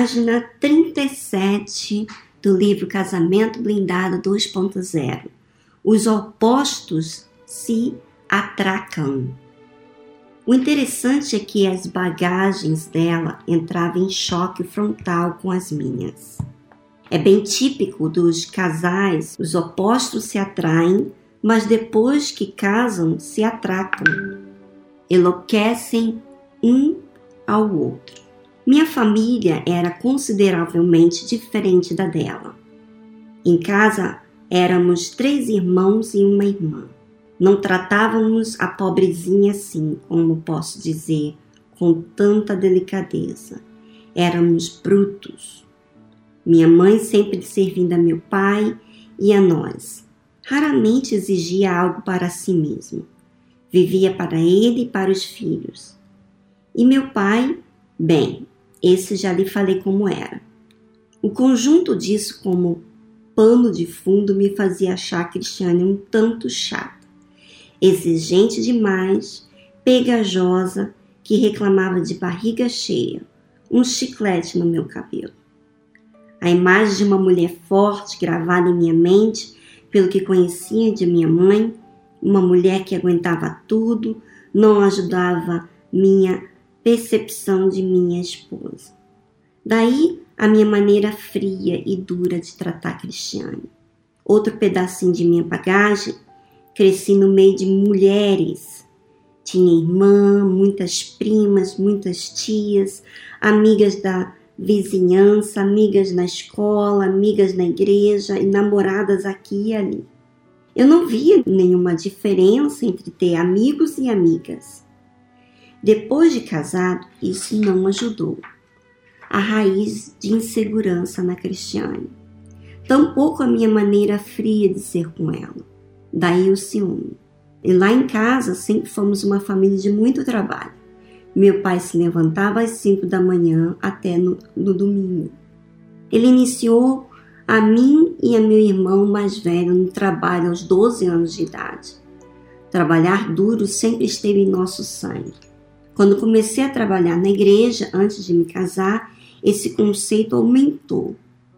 página 37 do livro Casamento Blindado 2.0. Os opostos se atracam. O interessante é que as bagagens dela entravam em choque frontal com as minhas. É bem típico dos casais, os opostos se atraem, mas depois que casam, se atracam, enlouquecem um ao outro. Minha família era consideravelmente diferente da dela. Em casa éramos três irmãos e uma irmã. Não tratávamos a pobrezinha assim, como posso dizer, com tanta delicadeza. Éramos brutos. Minha mãe sempre servindo a meu pai e a nós. Raramente exigia algo para si mesmo. Vivia para ele e para os filhos. E meu pai, bem, esse já lhe falei como era. O conjunto disso como pano de fundo me fazia achar a Cristiane um tanto chata exigente demais, pegajosa, que reclamava de barriga cheia, um chiclete no meu cabelo. A imagem de uma mulher forte gravada em minha mente, pelo que conhecia de minha mãe, uma mulher que aguentava tudo, não ajudava minha percepção de minha esposa. Daí a minha maneira fria e dura de tratar Cristiane. Outro pedacinho de minha bagagem Cresci no meio de mulheres. Tinha irmã, muitas primas, muitas tias, amigas da vizinhança, amigas na escola, amigas na igreja e namoradas aqui e ali. Eu não via nenhuma diferença entre ter amigos e amigas. Depois de casado, isso não ajudou. A raiz de insegurança na Cristiane. Tampouco a minha maneira fria de ser com ela. Daí o ciúme. E lá em casa sempre fomos uma família de muito trabalho. Meu pai se levantava às 5 da manhã até no, no domingo. Ele iniciou a mim e a meu irmão mais velho no trabalho aos 12 anos de idade. Trabalhar duro sempre esteve em nosso sangue. Quando comecei a trabalhar na igreja antes de me casar, esse conceito aumentou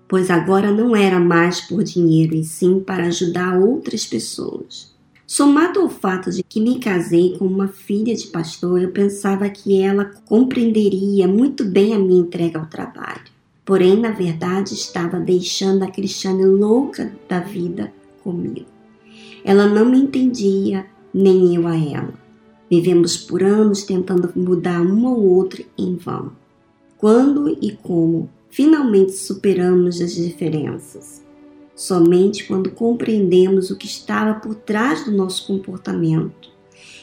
pois agora não era mais por dinheiro e sim para ajudar outras pessoas. Somado ao fato de que me casei com uma filha de pastor, eu pensava que ela compreenderia muito bem a minha entrega ao trabalho. Porém, na verdade, estava deixando a Cristiane louca da vida comigo. Ela não me entendia, nem eu a ela. Vivemos por anos tentando mudar um ou outro em vão. Quando e como finalmente superamos as diferenças. Somente quando compreendemos o que estava por trás do nosso comportamento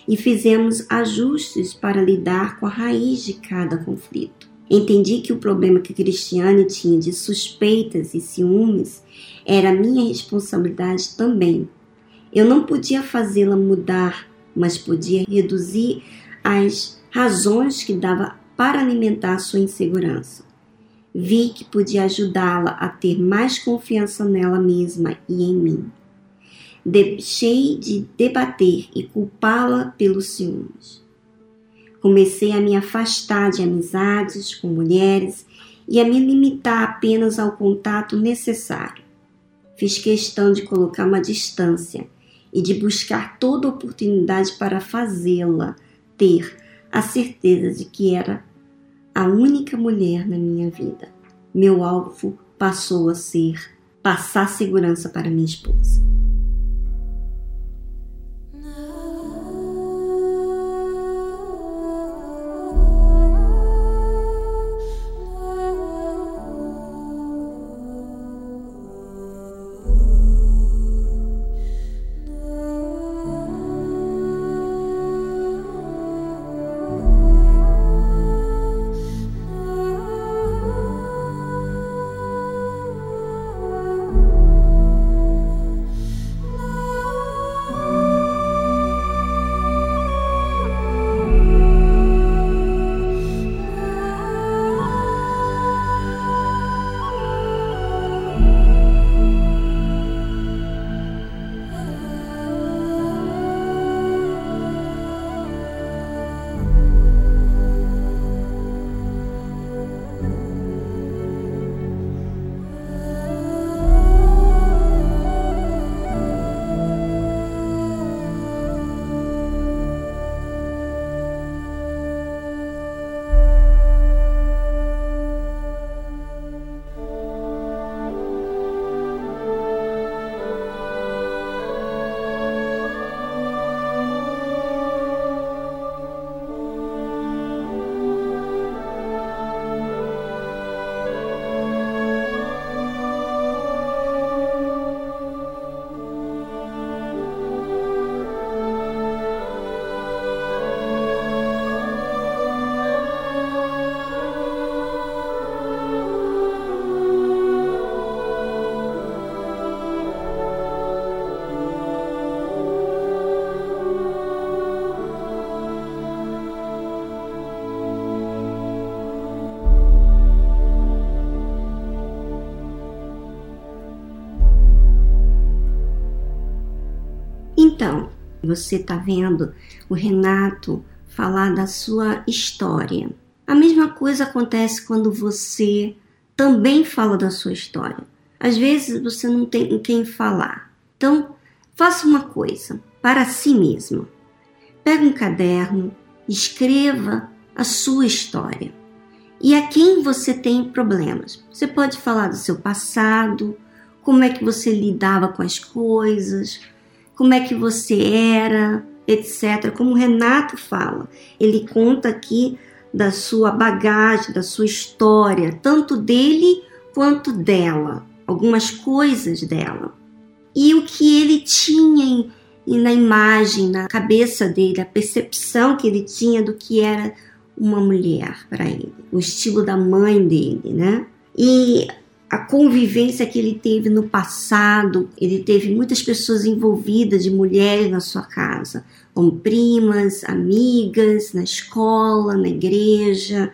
e fizemos ajustes para lidar com a raiz de cada conflito. Entendi que o problema que Cristiane tinha de suspeitas e ciúmes era minha responsabilidade também. Eu não podia fazê-la mudar, mas podia reduzir as razões que dava para alimentar sua insegurança vi que podia ajudá-la a ter mais confiança nela mesma e em mim. Deixei de debater e culpá-la pelos ciúmes. Comecei a me afastar de amizades com mulheres e a me limitar apenas ao contato necessário. Fiz questão de colocar uma distância e de buscar toda oportunidade para fazê-la ter a certeza de que era a única mulher na minha vida. Meu alvo passou a ser passar segurança para minha esposa. Então, você está vendo o Renato falar da sua história. A mesma coisa acontece quando você também fala da sua história. Às vezes você não tem quem falar. Então, faça uma coisa para si mesmo. Pega um caderno, escreva a sua história. E a quem você tem problemas? Você pode falar do seu passado, como é que você lidava com as coisas, como é que você era, etc. Como o Renato fala, ele conta aqui da sua bagagem, da sua história, tanto dele quanto dela, algumas coisas dela. E o que ele tinha na imagem, na cabeça dele, a percepção que ele tinha do que era uma mulher para ele, o estilo da mãe dele, né? E a convivência que ele teve no passado, ele teve muitas pessoas envolvidas de mulheres na sua casa, como primas, amigas, na escola, na igreja,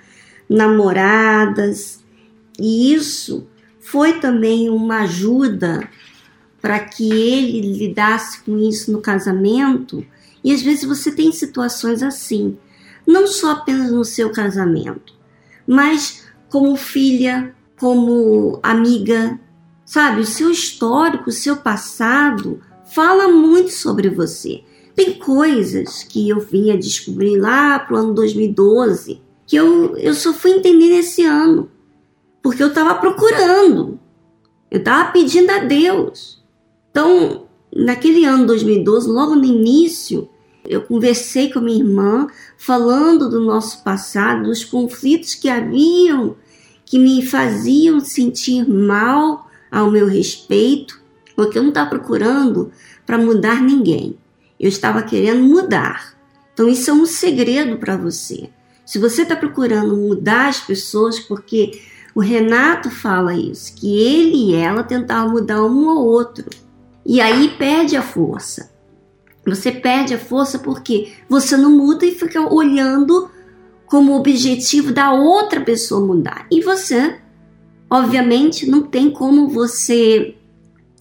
namoradas. E isso foi também uma ajuda para que ele lidasse com isso no casamento. E às vezes você tem situações assim, não só apenas no seu casamento, mas como filha, como amiga, sabe? O seu histórico, o seu passado fala muito sobre você. Tem coisas que eu vinha descobrir lá pro ano 2012 que eu, eu só fui entender nesse ano, porque eu estava procurando, eu estava pedindo a Deus. Então, naquele ano 2012, logo no início, eu conversei com minha irmã, falando do nosso passado, dos conflitos que haviam que me faziam sentir mal ao meu respeito, porque eu não estava procurando para mudar ninguém. Eu estava querendo mudar. Então, isso é um segredo para você. Se você está procurando mudar as pessoas, porque o Renato fala isso, que ele e ela tentavam mudar um ou outro. E aí perde a força. Você perde a força porque você não muda e fica olhando como objetivo da outra pessoa mudar. E você, obviamente, não tem como você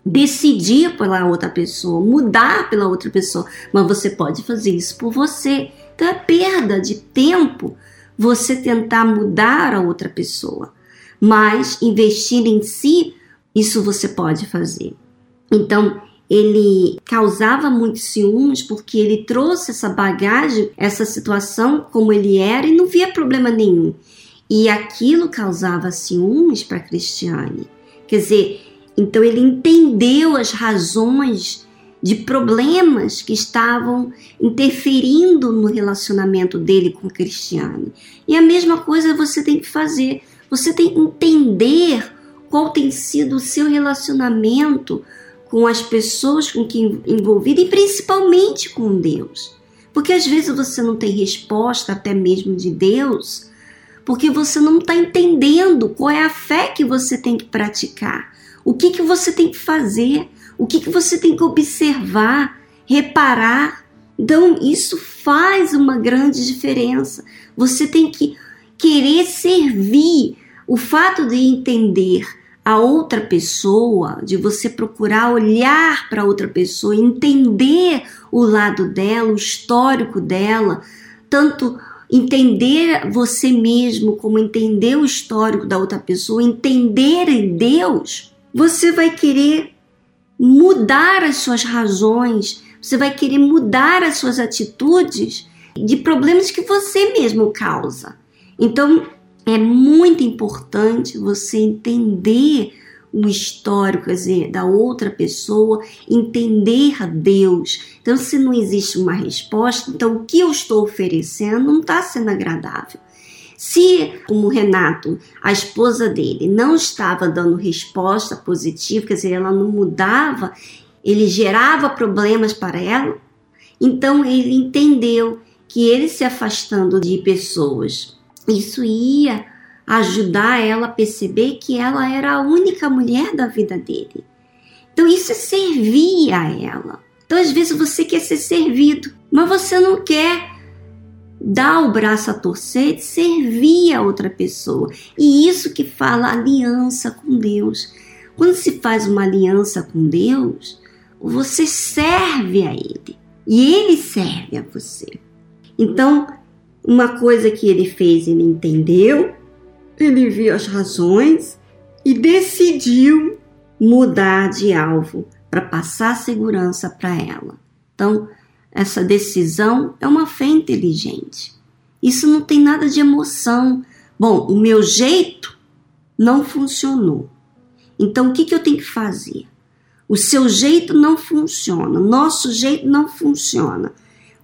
decidir pela outra pessoa, mudar pela outra pessoa, mas você pode fazer isso por você. Então é perda de tempo você tentar mudar a outra pessoa. Mas investir em si, isso você pode fazer. Então, ele causava muitos ciúmes porque ele trouxe essa bagagem, essa situação como ele era e não via problema nenhum. E aquilo causava ciúmes para Cristiane. Quer dizer, então ele entendeu as razões de problemas que estavam interferindo no relacionamento dele com Cristiane. E a mesma coisa você tem que fazer. Você tem que entender qual tem sido o seu relacionamento com as pessoas com que envolvida e principalmente com Deus. Porque às vezes você não tem resposta até mesmo de Deus, porque você não está entendendo qual é a fé que você tem que praticar, o que, que você tem que fazer, o que, que você tem que observar, reparar. Então, isso faz uma grande diferença. Você tem que querer servir. O fato de entender a outra pessoa, de você procurar olhar para outra pessoa, entender o lado dela, o histórico dela, tanto entender você mesmo como entender o histórico da outra pessoa, entender em Deus, você vai querer mudar as suas razões, você vai querer mudar as suas atitudes de problemas que você mesmo causa. Então, é muito importante você entender o histórico, quer dizer, da outra pessoa, entender Deus. Então, se não existe uma resposta, então o que eu estou oferecendo não está sendo agradável. Se, como Renato, a esposa dele, não estava dando resposta positiva, quer dizer, ela não mudava, ele gerava problemas para ela, então ele entendeu que ele se afastando de pessoas isso ia ajudar ela a perceber que ela era a única mulher da vida dele. Então isso é servir a ela. Então às vezes você quer ser servido, mas você não quer dar o braço a torcer servir a outra pessoa. E isso que fala aliança com Deus. Quando se faz uma aliança com Deus, você serve a Ele. e ele serve a você. Então, uma coisa que ele fez, ele entendeu, ele viu as razões e decidiu mudar de alvo para passar segurança para ela. Então, essa decisão é uma fé inteligente. Isso não tem nada de emoção. Bom, o meu jeito não funcionou. Então, o que, que eu tenho que fazer? O seu jeito não funciona, nosso jeito não funciona.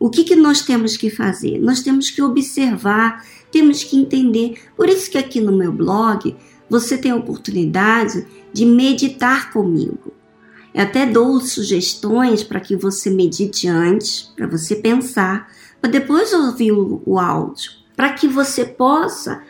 O que, que nós temos que fazer? Nós temos que observar, temos que entender. Por isso que aqui no meu blog você tem a oportunidade de meditar comigo. Eu até dou sugestões para que você medite antes, para você pensar, para depois ouvir o, o áudio, para que você possa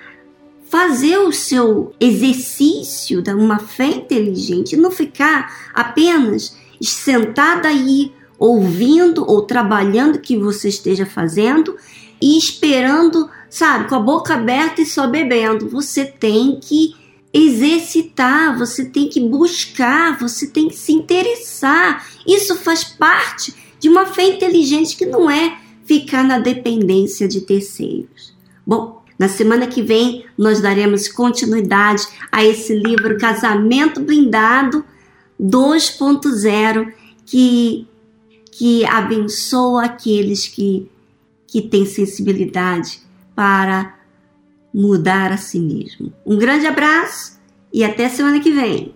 fazer o seu exercício de uma fé inteligente, não ficar apenas sentada aí ouvindo ou trabalhando que você esteja fazendo e esperando, sabe, com a boca aberta e só bebendo. Você tem que exercitar, você tem que buscar, você tem que se interessar. Isso faz parte de uma fé inteligente que não é ficar na dependência de terceiros. Bom, na semana que vem nós daremos continuidade a esse livro Casamento Blindado 2.0 que que abençoa aqueles que que têm sensibilidade para mudar a si mesmo. Um grande abraço e até semana que vem.